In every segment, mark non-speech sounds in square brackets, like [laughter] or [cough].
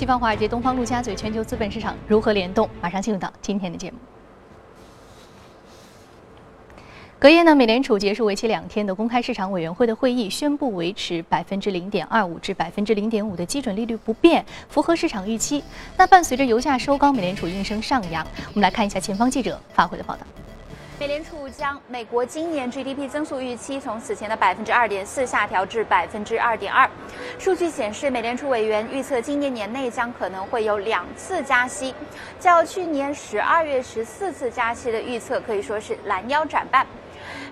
西方华尔街、东方陆家嘴，全球资本市场如何联动？马上进入到今天的节目。隔夜呢，美联储结束为期两天的公开市场委员会的会议，宣布维持百分之零点二五至百分之零点五的基准利率不变，符合市场预期。那伴随着油价收高，美联储应声上扬。我们来看一下前方记者发回的报道。美联储将美国今年 GDP 增速预期从此前的百分之二点四下调至百分之二点二。数据显示，美联储委员预测今年年内将可能会有两次加息，较去年十二月十四次加息的预测可以说是拦腰斩半。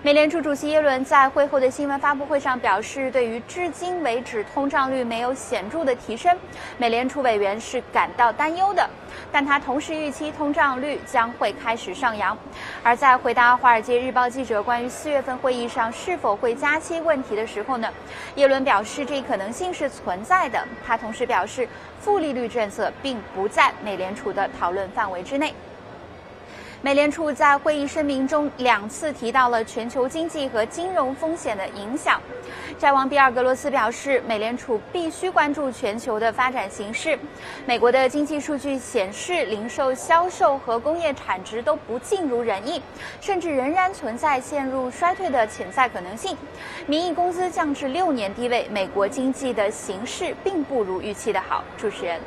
美联储主席耶伦在会后的新闻发布会上表示，对于至今为止通胀率没有显著的提升，美联储委员是感到担忧的。但他同时预期通胀率将会开始上扬。而在回答《华尔街日报》记者关于四月份会议上是否会加息问题的时候呢，耶伦表示这一可能性是存在的。他同时表示，负利率政策并不在美联储的讨论范围之内。美联储在会议声明中两次提到了全球经济和金融风险的影响。债王比尔·格罗斯表示，美联储必须关注全球的发展形势。美国的经济数据显示，零售销售和工业产值都不尽如人意，甚至仍然存在陷入衰退的潜在可能性。名义工资降至六年低位，美国经济的形势并不如预期的好。主持人。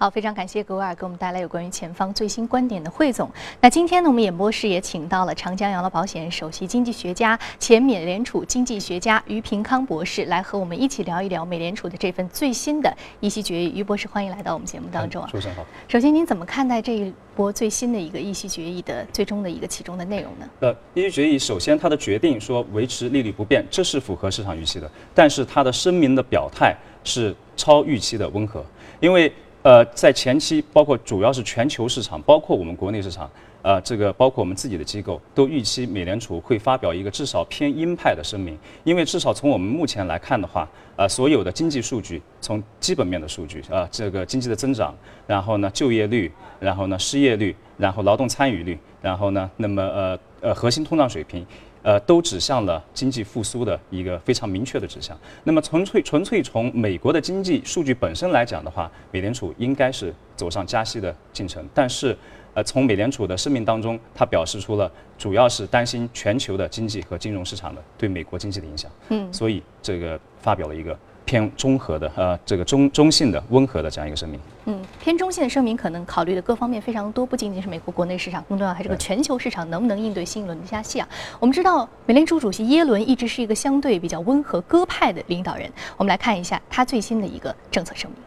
好，非常感谢格威尔给我们带来有关于前方最新观点的汇总。那今天呢，我们演播室也请到了长江养老保险首席经济学家、前美联储经济学家于平康博士，来和我们一起聊一聊美联储的这份最新的议息决议。于博士，欢迎来到我们节目当中啊！主持人好。首先，您怎么看待这一波最新的一个议息决议的最终的一个其中的内容呢？呃，议息决议首先它的决定说维持利率不变，这是符合市场预期的，但是它的声明的表态是超预期的温和，因为。呃，在前期，包括主要是全球市场，包括我们国内市场，呃，这个包括我们自己的机构，都预期美联储会发表一个至少偏鹰派的声明。因为至少从我们目前来看的话，呃，所有的经济数据，从基本面的数据，啊，这个经济的增长，然后呢，就业率，然后呢，失业率，然后劳动参与率，然后呢，那么呃呃，核心通胀水平。呃，都指向了经济复苏的一个非常明确的指向。那么，纯粹纯粹从美国的经济数据本身来讲的话，美联储应该是走上加息的进程。但是，呃，从美联储的声明当中，它表示出了主要是担心全球的经济和金融市场的对美国经济的影响。嗯，所以这个发表了一个。偏综合的，呃，这个中中性的、温和的这样一个声明。嗯，偏中性的声明可能考虑的各方面非常多，不仅仅是美国国内市场，更重要还是个全球市场能不能应对新一轮的加息啊？我们知道，美联储主席耶伦一直是一个相对比较温和鸽派的领导人。我们来看一下他最新的一个政策声明。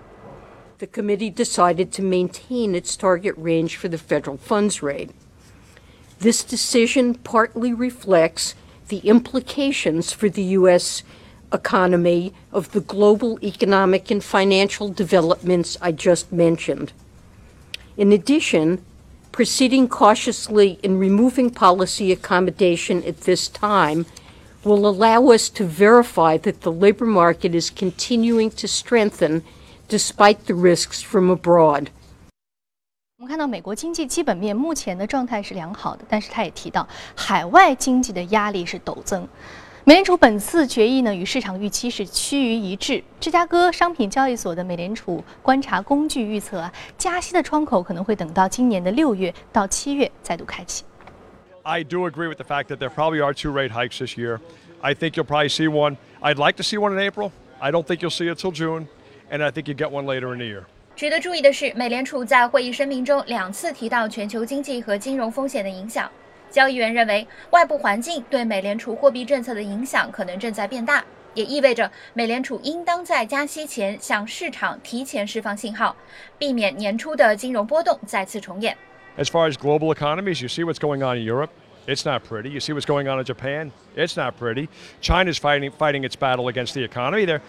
The committee decided to maintain its target range for the federal funds rate. This decision partly reflects the implications for the U.S. economy of the global economic and financial developments I just mentioned. In addition, proceeding cautiously in removing policy accommodation at this time will allow us to verify that the labor market is continuing to strengthen despite the risks from abroad. 我们看到美国经济基本面目前的状态是良好的，但是他也提到海外经济的压力是陡增。 美联储本次决议呢，与市场预期是趋于一致。芝加哥商品交易所的美联储观察工具预测啊，加息的窗口可能会等到今年的六月到七月再度开启。I do agree with the fact that there probably are two rate hikes this year. I think you'll probably see one. I'd like to see one in April. I don't think you'll see it till June, and I think you get one later in the year. 值得注意的是，美联储在会议声明中两次提到全球经济和金融风险的影响。交易员认为，外部环境对美联储货币政策的影响可能正在变大，也意味着美联储应当在加息前向市场提前释放信号，避免年初的金融波动再次重演。As far as global economies, you see what's going on in Europe. It's not pretty. You see what's going on in Japan. It's not pretty. China's fighting fighting its battle against the economy. They're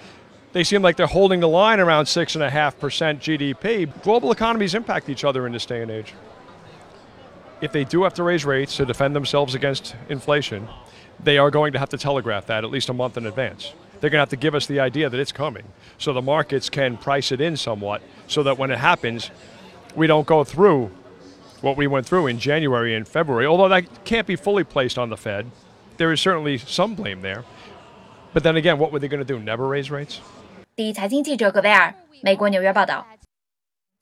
they seem like they're holding the line around six and a half percent GDP. Global economies impact each other in this day and age if they do have to raise rates to defend themselves against inflation, they are going to have to telegraph that at least a month in advance. They're going to have to give us the idea that it's coming so the markets can price it in somewhat so that when it happens, we don't go through what we went through in January and February. Although that can't be fully placed on the Fed, there is certainly some blame there. But then again, what were they going to do? Never raise rates? 第一财经记者葛维尔，美国纽约报道。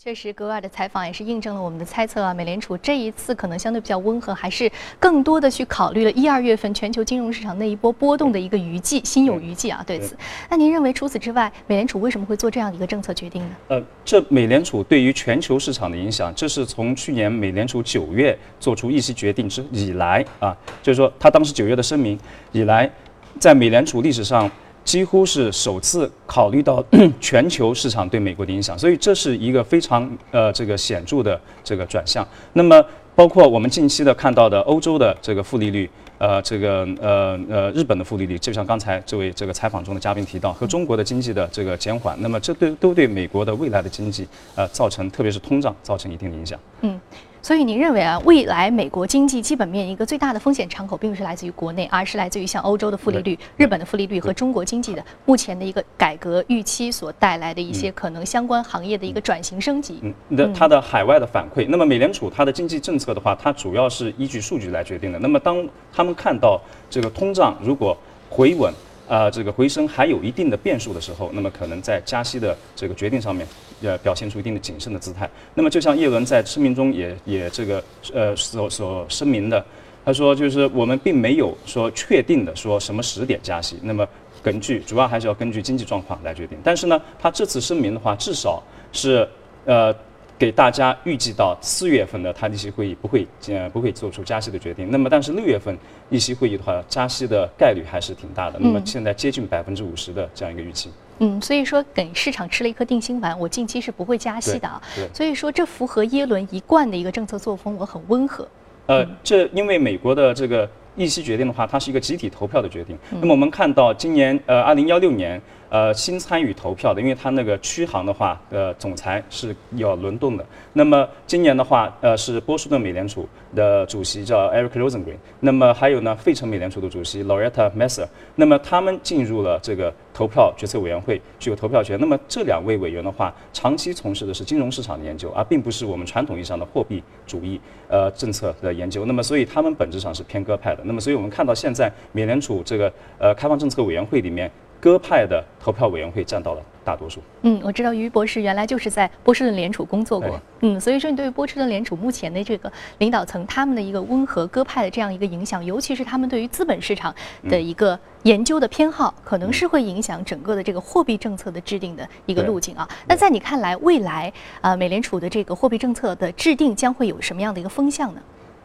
确实，格瓦尔的采访也是印证了我们的猜测啊。美联储这一次可能相对比较温和，还是更多的去考虑了一二月份全球金融市场那一波波动的一个余悸，心有余悸啊。对此，那您认为除此之外，美联储为什么会做这样的一个政策决定呢？呃，这美联储对于全球市场的影响，这是从去年美联储九月做出议息决定之以来啊，就是说他当时九月的声明以来，在美联储历史上。几乎是首次考虑到 [clears throat] 全球市场对美国的影响，所以这是一个非常呃这个显著的这个转向。那么包括我们近期的看到的欧洲的这个负利率，呃这个呃呃日本的负利率，就像刚才这位这个采访中的嘉宾提到，和中国的经济的这个减缓，那么这对都对美国的未来的经济呃造成，特别是通胀造成一定的影响。嗯。所以您认为啊，未来美国经济基本面一个最大的风险敞口，并不是来自于国内，而是来自于像欧洲的负利率、日本的负利率和中国经济的目前的一个改革预期所带来的一些可能相关行业的一个转型升级。嗯，那它的海外的反馈，那么美联储它的经济政策的话，它主要是依据数据来决定的。那么当他们看到这个通胀如果回稳。啊，这个回升还有一定的变数的时候，那么可能在加息的这个决定上面，呃，表现出一定的谨慎的姿态。那么就像叶伦在声明中也也这个呃所所声明的，他说就是我们并没有说确定的说什么时点加息，那么根据主要还是要根据经济状况来决定。但是呢，他这次声明的话，至少是呃。给大家预计到四月份的他利息会议不会呃不会做出加息的决定，那么但是六月份利息会议的话，加息的概率还是挺大的。那么现在接近百分之五十的这样一个预期。嗯，所以说给市场吃了一颗定心丸，我近期是不会加息的啊。所以说这符合耶伦一贯的一个政策作风，我很温和。呃，这因为美国的这个利息决定的话，它是一个集体投票的决定。那么我们看到今年呃二零幺六年。呃，新参与投票的，因为他那个区行的话，呃，总裁是要轮动的。那么今年的话，呃，是波士顿美联储的主席叫 Eric Rosengren，那么还有呢，费城美联储的主席 Loretta Mester，那么他们进入了这个投票决策委员会，具有投票权。那么这两位委员的话，长期从事的是金融市场的研究，而并不是我们传统意义上的货币主义呃政策的研究。那么所以他们本质上是偏鸽派的。那么所以我们看到现在美联储这个呃开放政策委员会里面。鸽派的投票委员会占到了大多数。嗯，我知道于博士原来就是在波士顿联储工作过。嗯，所以说你对于波士顿联储目前的这个领导层他们的一个温和鸽派的这样一个影响，尤其是他们对于资本市场的一个研究的偏好，可能是会影响整个的这个货币政策的制定的一个路径啊。那在你看来，未来啊，美联储的这个货币政策的制定将会有什么样的一个风向呢？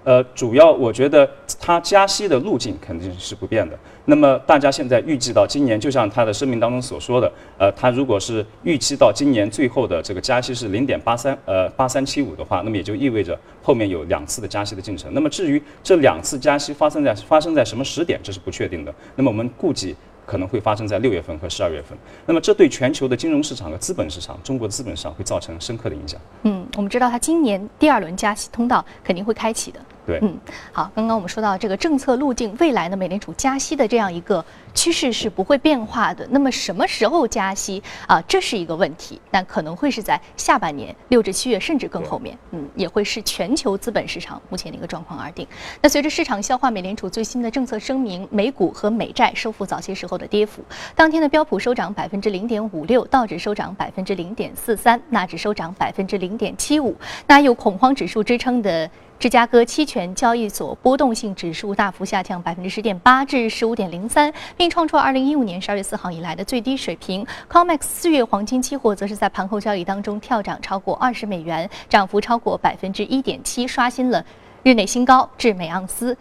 呃，主要我觉得它加息的路径肯定是不变的。那么大家现在预计到今年，就像他的声明当中所说的，呃，他如果是预期到今年最后的这个加息是零点八三，呃，八三七五的话，那么也就意味着后面有两次的加息的进程。那么至于这两次加息发生在发生在什么时点，这是不确定的。那么我们估计可能会发生在六月份和十二月份。那么这对全球的金融市场和资本市场，中国的资本市场会造成深刻的影响。嗯，我们知道它今年第二轮加息通道肯定会开启的。对，嗯，好，刚刚我们说到这个政策路径，未来呢，美联储加息的这样一个趋势是不会变化的。那么什么时候加息啊？这是一个问题，但可能会是在下半年六至七月，甚至更后面，嗯，也会是全球资本市场目前的一个状况而定。那随着市场消化美联储最新的政策声明，美股和美债收复早些时候的跌幅。当天的标普收涨百分之零点五六，道指收涨百分之零点四三，纳指收涨百分之零点七五。那有恐慌指数支撑的。芝加哥期权交易所波动性指数大幅下降百分之十点八至十五点零三，并创出二零一五年十二月四号以来的最低水平。COMEX 四月黄金期货则是在盘后交易当中跳涨超过二十美元，涨幅超过百分之一点七，刷新了日内新高，至每盎司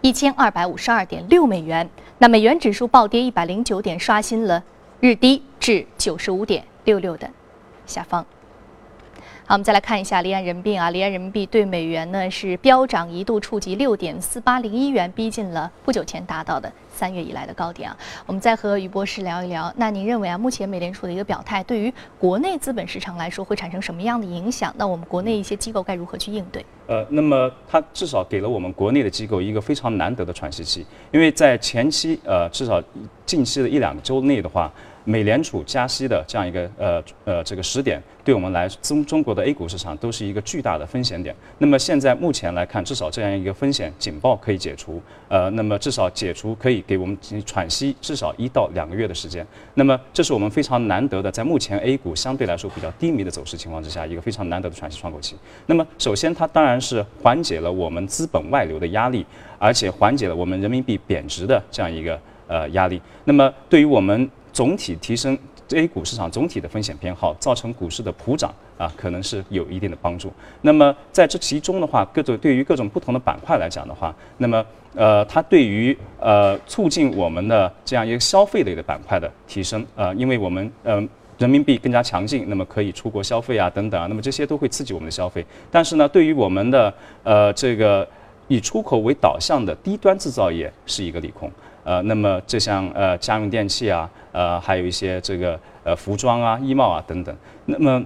一千二百五十二点六美元。那美元指数暴跌一百零九点，刷新了日低至九十五点六六的下方。好，我们再来看一下离岸人民币啊，离岸人民币对美元呢是飙涨，一度触及六点四八零一元，逼近了不久前达到的三月以来的高点啊。我们再和于博士聊一聊，那您认为啊，目前美联储的一个表态对于国内资本市场来说会产生什么样的影响？那我们国内一些机构该如何去应对？呃，那么它至少给了我们国内的机构一个非常难得的喘息期，因为在前期呃，至少近期的一两周内的话。美联储加息的这样一个呃呃这个时点，对我们来中中国的 A 股市场都是一个巨大的风险点。那么现在目前来看，至少这样一个风险警报可以解除，呃，那么至少解除可以给我们进行喘息至少一到两个月的时间。那么这是我们非常难得的，在目前 A 股相对来说比较低迷的走势情况之下，一个非常难得的喘息窗口期。那么首先它当然是缓解了我们资本外流的压力，而且缓解了我们人民币贬值的这样一个呃压力。那么对于我们总体提升。A 股市场总体的风险偏好造成股市的普涨啊，可能是有一定的帮助。那么在这其中的话，各种对于各种不同的板块来讲的话，那么呃，它对于呃促进我们的这样一个消费类的板块的提升，呃，因为我们呃人民币更加强劲，那么可以出国消费啊等等啊，那么这些都会刺激我们的消费。但是呢，对于我们的呃这个以出口为导向的低端制造业是一个利空。呃，那么这像呃家用电器啊，呃还有一些这个呃服装啊、衣帽啊等等。那么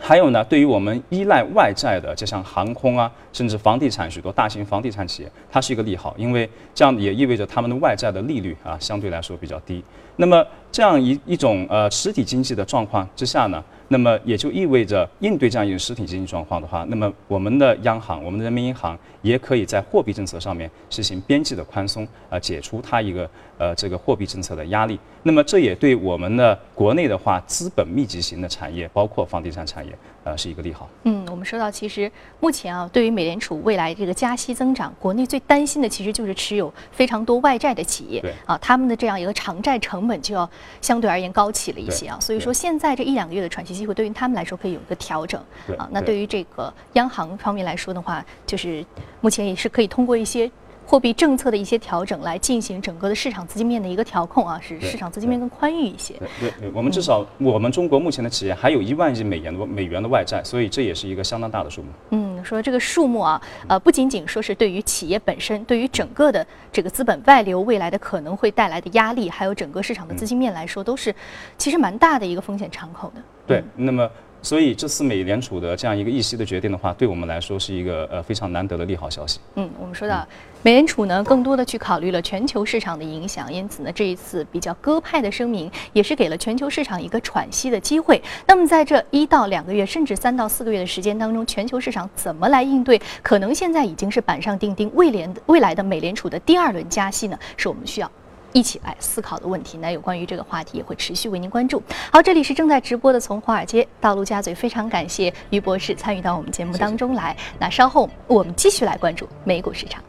还有呢，对于我们依赖外债的，就像航空啊，甚至房地产许多大型房地产企业，它是一个利好，因为这样也意味着他们的外债的利率啊相对来说比较低。那么这样一一种呃实体经济的状况之下呢？那么也就意味着，应对这样一个实体经济状况的话，那么我们的央行，我们的人民银行也可以在货币政策上面实行边际的宽松，啊，解除它一个呃这个货币政策的压力。那么这也对我们的国内的话，资本密集型的产业，包括房地产产业，呃，是一个利好。嗯，我们说到，其实目前啊，对于美联储未来这个加息增长，国内最担心的其实就是持有非常多外债的企业，啊，他们的这样一个偿债成本就要相对而言高起了一些啊。所以说，现在这一两个月的喘息。机会对于他们来说可以有一个调整啊，那对于这个央行方面来说的话，就是目前也是可以通过一些货币政策的一些调整来进行整个的市场资金面的一个调控啊，使市场资金面更宽裕一些。对，我们至少我们中国目前的企业还有一万亿美元的美元的外债，所以这也是一个相当大的数目。嗯，说这个数目啊，呃，不仅仅说是对于企业本身，对于整个的这个资本外流未来的可能会带来的压力，还有整个市场的资金面来说，都是其实蛮大的一个风险敞口的。对，那么所以这次美联储的这样一个议息的决定的话，对我们来说是一个呃非常难得的利好消息。嗯，我们说到美联储呢，更多的去考虑了全球市场的影响，因此呢，这一次比较鸽派的声明，也是给了全球市场一个喘息的机会。那么在这一到两个月，甚至三到四个月的时间当中，全球市场怎么来应对？可能现在已经是板上钉钉，未联未来的美联储的第二轮加息呢，是我们需要。一起来思考的问题，那有关于这个话题也会持续为您关注。好，这里是正在直播的从华尔街到陆家嘴，非常感谢于博士参与到我们节目当中来。那稍后我们继续来关注美股市场。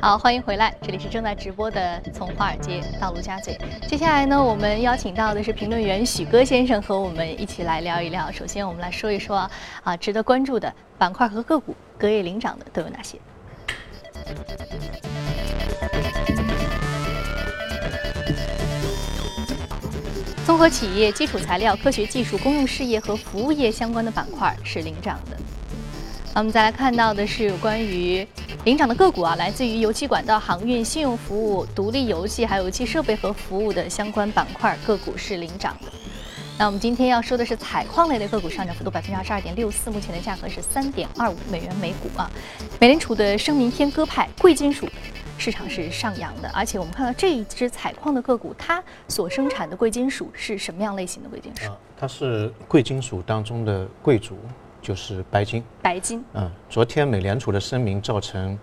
好，欢迎回来，这里是正在直播的从华尔街到陆家嘴。接下来呢，我们邀请到的是评论员许戈先生和我们一起来聊一聊。首先，我们来说一说啊，值得关注的板块和个股，隔夜领涨的都有哪些？综合企业、基础材料、科学技术、公用事业和服务业相关的板块是领涨的。那我们再来看到的是有关于领涨的个股啊，来自于油气管道、航运、信用服务、独立游戏还有油气设备和服务的相关板块个股是领涨的。那我们今天要说的是采矿类的个股上涨幅度百分之二十二点六四，目前的价格是三点二五美元每股啊。美联储的声明偏鸽派，贵金属。市场是上扬的，而且我们看到这一只采矿的个股，它所生产的贵金属是什么样类型的贵金属？它是贵金属当中的贵族，就是白金。白金。嗯，昨天美联储的声明造成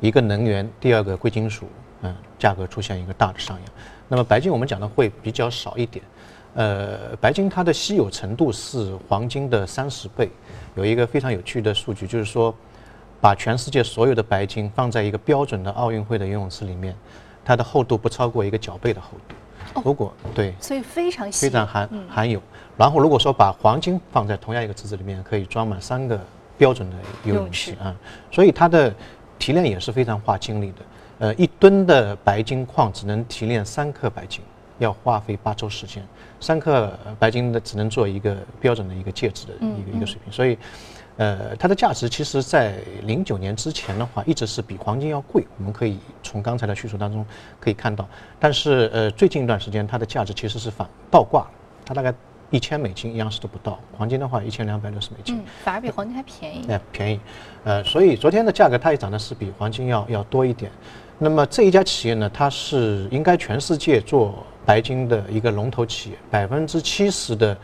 一个能源，第二个贵金属，嗯，价格出现一个大的上扬。那么白金我们讲的会比较少一点，呃，白金它的稀有程度是黄金的三十倍。有一个非常有趣的数据，就是说。把全世界所有的白金放在一个标准的奥运会的游泳池里面，它的厚度不超过一个脚背的厚度。如果对，所以非常非常含含有。然后如果说把黄金放在同样一个池子里面，可以装满三个标准的游泳池啊。所以它的提炼也是非常花精力的。呃，一吨的白金矿只能提炼三克白金，要花费八周时间。三克白金的只能做一个标准的一个戒指的一个一个水平，所以。呃，它的价值其实，在零九年之前的话，一直是比黄金要贵。我们可以从刚才的叙述当中可以看到，但是呃，最近一段时间，它的价值其实是反倒挂，它大概一千美金一盎司都不到，黄金的话一千两百六十美金，反而比黄金还便宜。哎，便宜，呃，所以昨天的价格它也涨的是比黄金要要多一点。那么这一家企业呢，它是应该全世界做白金的一个龙头企业，百分之七十的。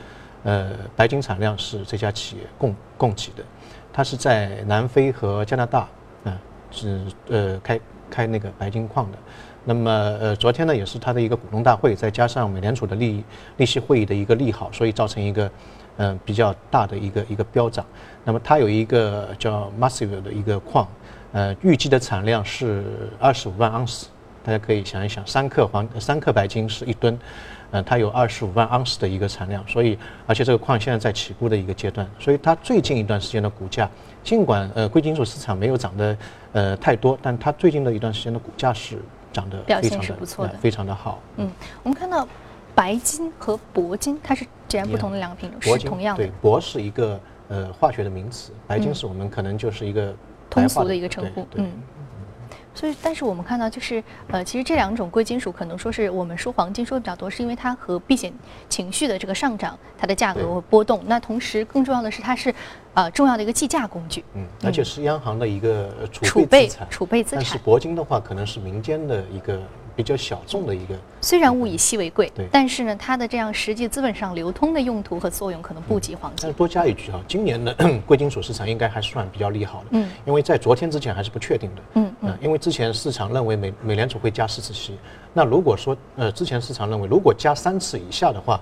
呃，白金产量是这家企业供供给的，它是在南非和加拿大，啊，是呃开开那个白金矿的，那么呃，昨天呢也是它的一个股东大会，再加上美联储的利利息会议的一个利好，所以造成一个嗯比较大的一个一个飙涨。那么它有一个叫 Massive 的一个矿，呃，预计的产量是二十五万盎司。大家可以想一想，三克黄三克白金是一吨，呃，它有二十五万盎司的一个产量，所以而且这个矿现在在起步的一个阶段，所以它最近一段时间的股价，尽管呃贵金属市场没有涨得呃太多，但它最近的一段时间的股价是涨得表现非常的是不错的呃非常的好。嗯，我们看到白金和铂金，它是截然不同的两个品种，是同样的对，铂是一个呃化学的名词，白金是我们可能就是一个通俗的一个称呼。嗯。所以，但是我们看到，就是呃，其实这两种贵金属可能说是我们说黄金说的比较多，是因为它和避险情绪的这个上涨，它的价格会波动。那同时，更重要的是，它是呃重要的一个计价工具，嗯，而且是央行的一个呃储储备备资产。储备资但是。铂金的话，可能是民间的一个比较小众的一个，虽然物以稀为贵对，但是呢，它的这样实际资本上流通的用途和作用可能不及黄金。但是。多加一句啊，今年的 [clears throat] 贵金属市场应该还算比较利好的，嗯，因为在昨天之前还是不确定的，嗯嗯、因为之前市场认为美美联储会加四次息，那如果说呃之前市场认为如果加三次以下的话，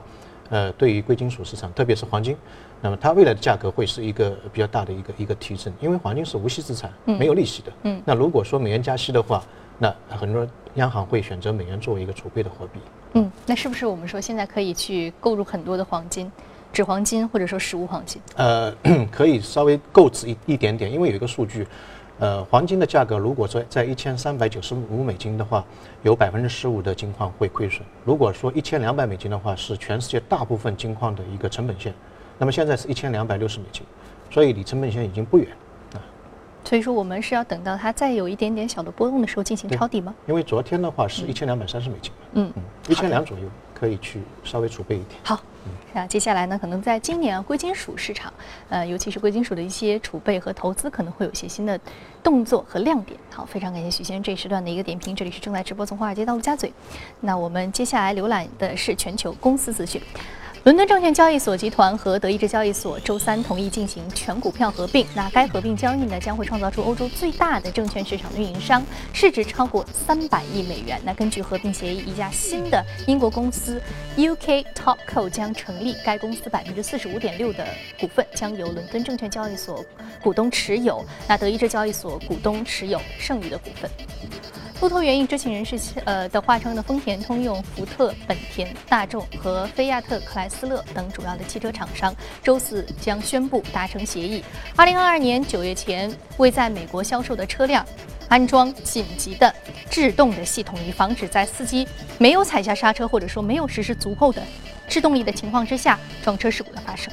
呃，对于贵金属市场，特别是黄金，那么它未来的价格会是一个比较大的一个一个提振，因为黄金是无息资产，没有利息的，嗯。那如果说美元加息的话，那很多央行会选择美元作为一个储备的货币。嗯，那是不是我们说现在可以去购入很多的黄金，纸黄金或者说实物黄金？呃，[clears throat] 可以稍微购置一一点点，因为有一个数据，呃，黄金的价格如果说在一千三百九十五美金的话，有百分之十五的金矿会亏损；如果说一千两百美金的话，是全世界大部分金矿的一个成本线。那么现在是一千两百六十美金，所以离成本线已经不远。所以说我们是要等到它再有一点点小的波动的时候进行抄底吗？因为昨天的话是一千两百三十美金，嗯，嗯，一千两左右可以去稍微储备一点。好，那接下来呢，可能在今年啊，贵金属市场，呃，尤其是贵金属的一些储备和投资，可能会有一些新的动作和亮点。好，非常感谢许先生这一时段的一个点评，这里是正在直播从华尔街到陆家嘴。那我们接下来浏览的是全球公司资讯。伦敦证券交易所集团和德意志交易所周三同意进行全股票合并。那该合并交易呢，将会创造出欧洲最大的证券市场运营商，市值超过三百亿美元。那根据合并协议，一家新的英国公司 UK Topco 将成立，该公司百分之四十五点六的股份将由伦敦证券交易所股东持有，那德意志交易所股东持有剩余的股份。路透援引知情人士呃的话称呢，丰田、通用、福特、本田、大众和菲亚特克莱斯勒等主要的汽车厂商周四将宣布达成协议，二零二二年九月前为在美国销售的车辆安装紧急的制动的系统，以防止在司机没有踩下刹车或者说没有实施足够的制动力的情况之下撞车事故的发生。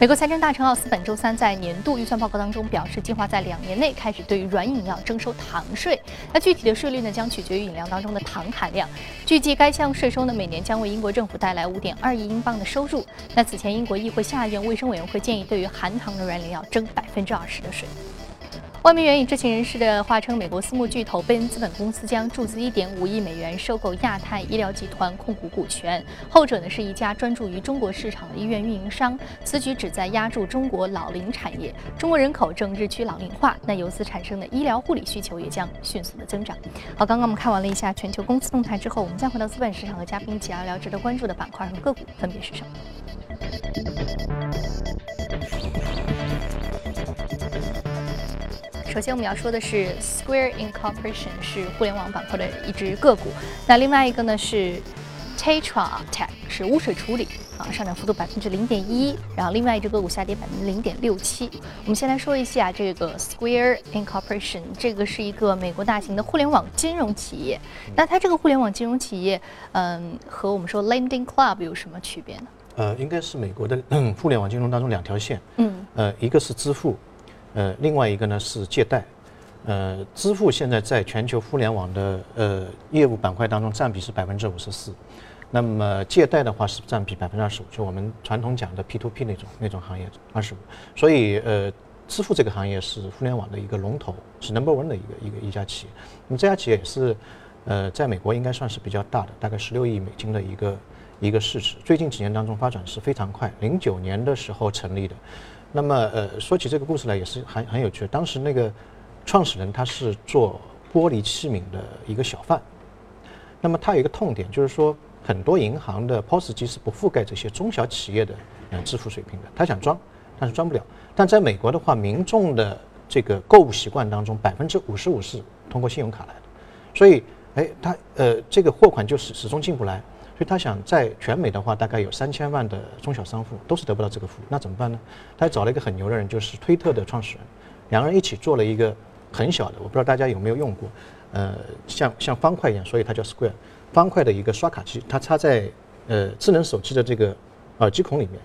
美国财政大臣奥斯本周三在年度预算报告当中表示，计划在两年内开始对于软饮料征收糖税。那具体的税率呢，将取决于饮料当中的糖含量。预计，该项税收呢，每年将为英国政府带来五点二亿英镑的收入。那此前，英国议会下院卫生委员会建议，对于含糖的软饮料征百分之二十的税。外媒援引知情人士的话称，美国私募巨头贝恩资本公司将注资1.5亿美元收购亚太医疗集团控股股权。后者呢是一家专注于中国市场的医院运营商。此举旨在压住中国老龄产业。中国人口正日趋老龄化，那由此产生的医疗护理需求也将迅速的增长。好，刚刚我们看完了一下全球公司动态之后，我们再回到资本市场和嘉宾一起聊聊值得关注的板块和个股分别是什么。首先我们要说的是 Square Incorporation 是互联网板块的一只个股，那另外一个呢是 Tetra Tech 是污水处理啊，上涨幅度百分之零点一，然后另外一只个股下跌百分之零点六七。我们先来说一下这个 Square Incorporation，这个是一个美国大型的互联网金融企业。那它这个互联网金融企业，嗯，和我们说 Lending Club 有什么区别呢？呃，应该是美国的嗯 [clears throat] 互联网金融当中两条线，嗯呃，一个是支付，呃，另外一个呢是借贷。呃，支付现在在全球互联网的呃业务板块当中占比是百分之五十四，那么借贷的话是占比百分之二十五，就我们传统讲的 P to P 那种那种行业二十五，所以呃，支付这个行业是互联网的一个龙头，是 number one 的一个一个一家企业。那么这家企业也是呃在美国应该算是比较大的，大概十六亿美金的一个一个市值，最近几年当中发展是非常快，零九年的时候成立的。那么呃，说起这个故事来也是很很有趣。当时那个创始人他是做玻璃器皿的一个小贩，那么他有一个痛点，就是说很多银行的 POS 机是不覆盖这些中小企业的呃支付水平的，他想装，但是装不了。但在美国的话，民众的这个购物习惯当中，百分之五十五是通过信用卡来的，所以哎，他呃这个货款就始始终进不来，所以他想在全美的话，大概有三千万的中小商户都是得不到这个服务，那怎么办呢？他找了一个很牛的人，就是推特的创始人，两个人一起做了一个很小的，我不知道大家有没有用过，呃，像像方块一样，所以它叫 Square，方块的一个刷卡机，它插在呃智能手机的这个耳机孔里面。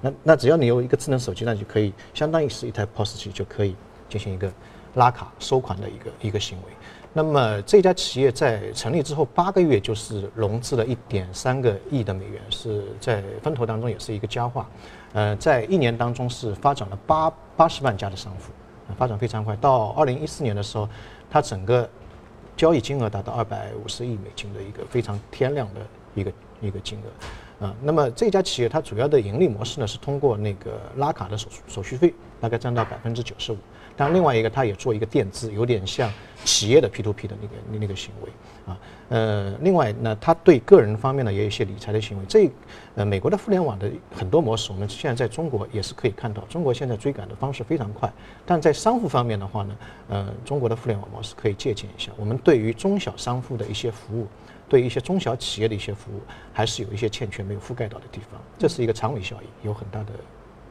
那那只要你有一个智能手机，那就可以相当于是一台 POS 机，就可以进行一个拉卡收款的一个一个行为。那么这家企业在成立之后八个月就是融资了一点三个亿的美元，是在风投当中也是一个佳话。呃，在一年当中是发展了八八十万家的商户，发展非常快。到二零一四年的时候，它整个交易金额达到二百五十亿美金的一个非常天量的一个一个金额。啊，那么这家企业它主要的盈利模式呢，是通过那个拉卡的手手续费，大概占到百分之九十五。当，另外一个它也做一个垫资，有点像企业的 P to P 的那个那个行为啊。呃，另外呢，它对个人方面呢也有一些理财的行为。这呃，美国的互联网的很多模式，我们现在在中国也是可以看到，中国现在追赶的方式非常快。但在商户方面的话呢，呃，中国的互联网模式可以借鉴一下。我们对于中小商户的一些服务。对一些中小企业的一些服务，还是有一些欠缺没有覆盖到的地方，这是一个长尾效应，有很大的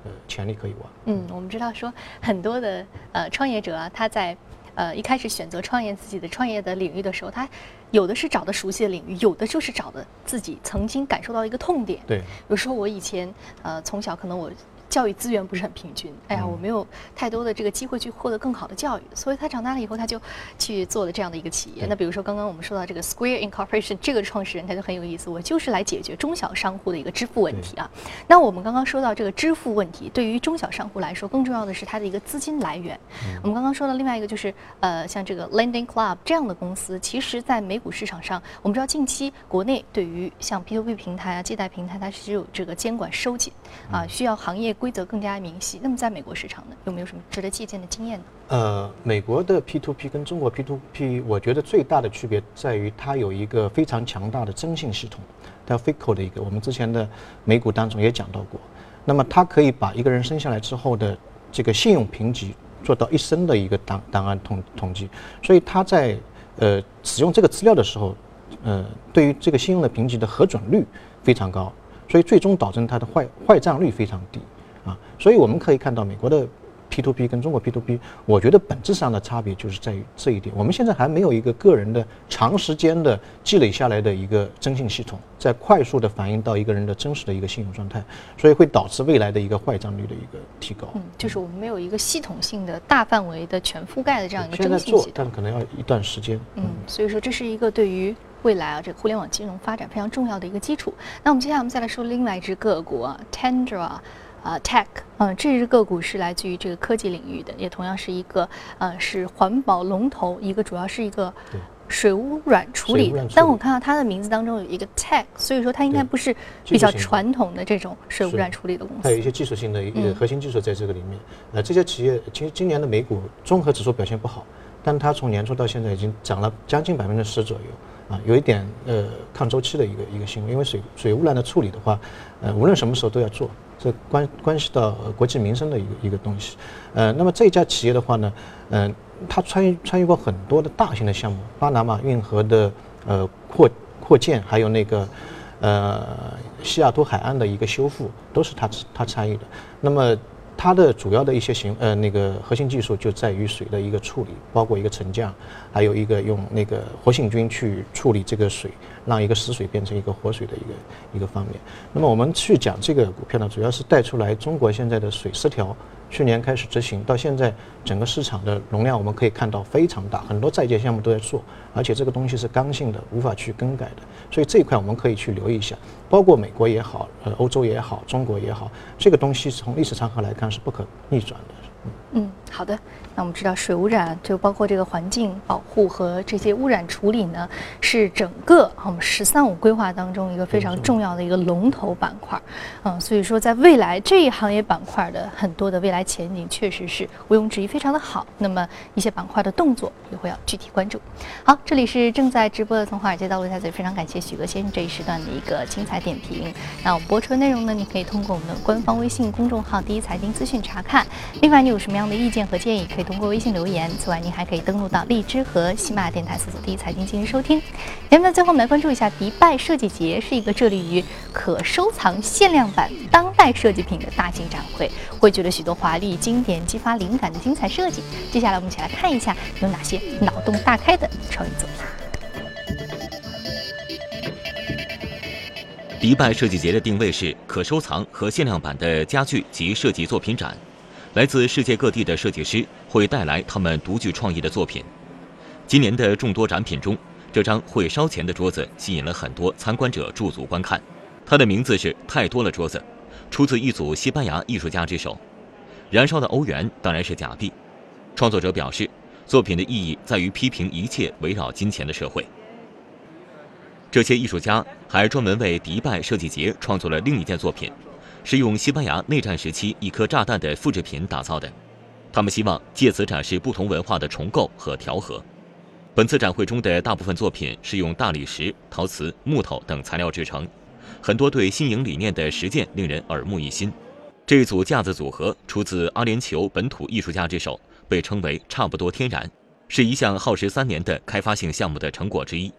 呃潜力可以挖。嗯，我们知道说很多的呃创业者啊，他在呃一开始选择创业自己的创业的领域的时候，他有的是找的熟悉的领域，有的就是找的自己曾经感受到一个痛点。对，有时候我以前呃从小可能我。教育资源不是很平均，哎呀，我没有太多的这个机会去获得更好的教育，所以他长大了以后，他就去做了这样的一个企业。那比如说刚刚我们说到这个 Square Incorporation 这个创始人，他就很有意思，我就是来解决中小商户的一个支付问题啊。那我们刚刚说到这个支付问题，对于中小商户来说，更重要的是它的一个资金来源。我们刚刚说的另外一个就是，呃，像这个 Lending Club 这样的公司，其实在美股市场上，我们知道近期国内对于像 P2P 平台啊、借贷平台，它是有这个监管收紧啊，需要行业规则更加明晰。那么，在美国市场呢，有没有什么值得借鉴的经验呢？呃，美国的 P to P 跟中国 P to P，我觉得最大的区别在于它有一个非常强大的征信系统，叫 FICO 的一个，我们之前的美股当中也讲到过。那么，它可以把一个人生下来之后的这个信用评级做到一生的一个档档案统统计，所以它在呃使用这个资料的时候，呃，对于这个信用的评级的核准率非常高，所以最终导致它的坏坏账率非常低。啊，所以我们可以看到美国的 P to P 跟中国 P to P，我觉得本质上的差别就是在于这一点。我们现在还没有一个个人的长时间的积累下来的一个征信系统，在快速的反映到一个人的真实的一个信用状态，所以会导致未来的一个坏账率的一个提高。嗯，就是我们没有一个系统性的大范围的全覆盖的这样一个征信系统。但可能要一段时间。嗯，所以说这是一个对于未来啊这个互联网金融发展非常重要的一个基础。那我们接下来我们再来说另外一只个股啊，Tendra。啊，Tech，嗯，这只个股是来自于这个科技领域的，也同样是一个，呃，是环保龙头，一个主要是一个水污染处理的。但我看到它的名字当中有一个 Tech，所以说它应该不是比较传统的这种水污染处理的公司。它有一些技术性的一个核心技术在这个里面。呃，这些企业其实今年的美股综合指数表现不好，但它从年初到现在已经涨了将近百分之十左右，啊，有一点呃抗周期的一个一个行为，因为水水污染的处理的话，呃，无论什么时候都要做。关关系到国计民生的一个一个东西，呃，那么这家企业的话呢，嗯，它参与参与过很多的大型的项目，巴拿马运河的呃扩扩建，还有那个呃西雅图海岸的一个修复，都是它它参与的。那么它的主要的一些行呃那个核心技术就在于水的一个处理，包括一个沉降，还有一个用那个活性菌去处理这个水，让一个死水变成一个活水的一个一个方面。那么我们去讲这个股票呢，主要是带出来中国现在的水十条。去年开始执行到现在，整个市场的容量我们可以看到非常大，很多在建项目都在做，而且这个东西是刚性的，无法去更改的，所以这一块我们可以去留意一下。包括美国也好，呃，欧洲也好，中国也好，这个东西从历史长河来看是不可逆转的。好的。那我们知道，水污染就包括这个环境保护和这些污染处理呢，是整个我们“十三五”规划当中一个非常重要的一个龙头板块。嗯，所以说在未来这一行业板块的很多的未来前景，确实是毋庸置疑非常的好。那么一些板块的动作也会要具体关注。好，这里是正在直播的从华尔街到陆家嘴，非常感谢许哥先生这一时段的一个精彩点评。那我们播出的内容呢，你可以通过我们的官方微信公众号“第一财经资讯”查看。另外，你有什么样的意见和建议，可以。通过微信留言。此外，您还可以登录到荔枝和喜马电台搜索“第一财经”进行收听。节目的最后，我们来关注一下迪拜设计节，是一个致力于可收藏限量版当代设计品的大型展会，汇聚了许多华丽经典、激发灵感的精彩设计。接下来，我们一起来看一下有哪些脑洞大开的创意作品。迪拜设计节的定位是可收藏和限量版的家具及设计作品展。来自世界各地的设计师会带来他们独具创意的作品。今年的众多展品中，这张会烧钱的桌子吸引了很多参观者驻足观看。它的名字是“太多了桌子”，出自一组西班牙艺术家之手。燃烧的欧元当然是假币。创作者表示，作品的意义在于批评一切围绕金钱的社会。这些艺术家还专门为迪拜设计节创作了另一件作品。是用西班牙内战时期一颗炸弹的复制品打造的，他们希望借此展示不同文化的重构和调和。本次展会中的大部分作品是用大理石、陶瓷、木头等材料制成，很多对新颖理念的实践令人耳目一新。这组架子组合出自阿联酋本土艺术家之手，被称为“差不多天然”，是一项耗时三年的开发性项目的成果之一。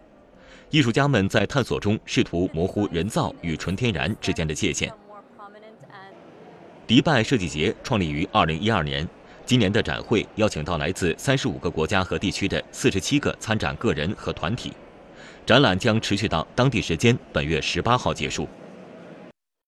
艺术家们在探索中试图模糊人造与纯天然之间的界限。迪拜设计节创立于二零一二年，今年的展会邀请到来自三十五个国家和地区的四十七个参展个人和团体，展览将持续到当地时间本月十八号结束。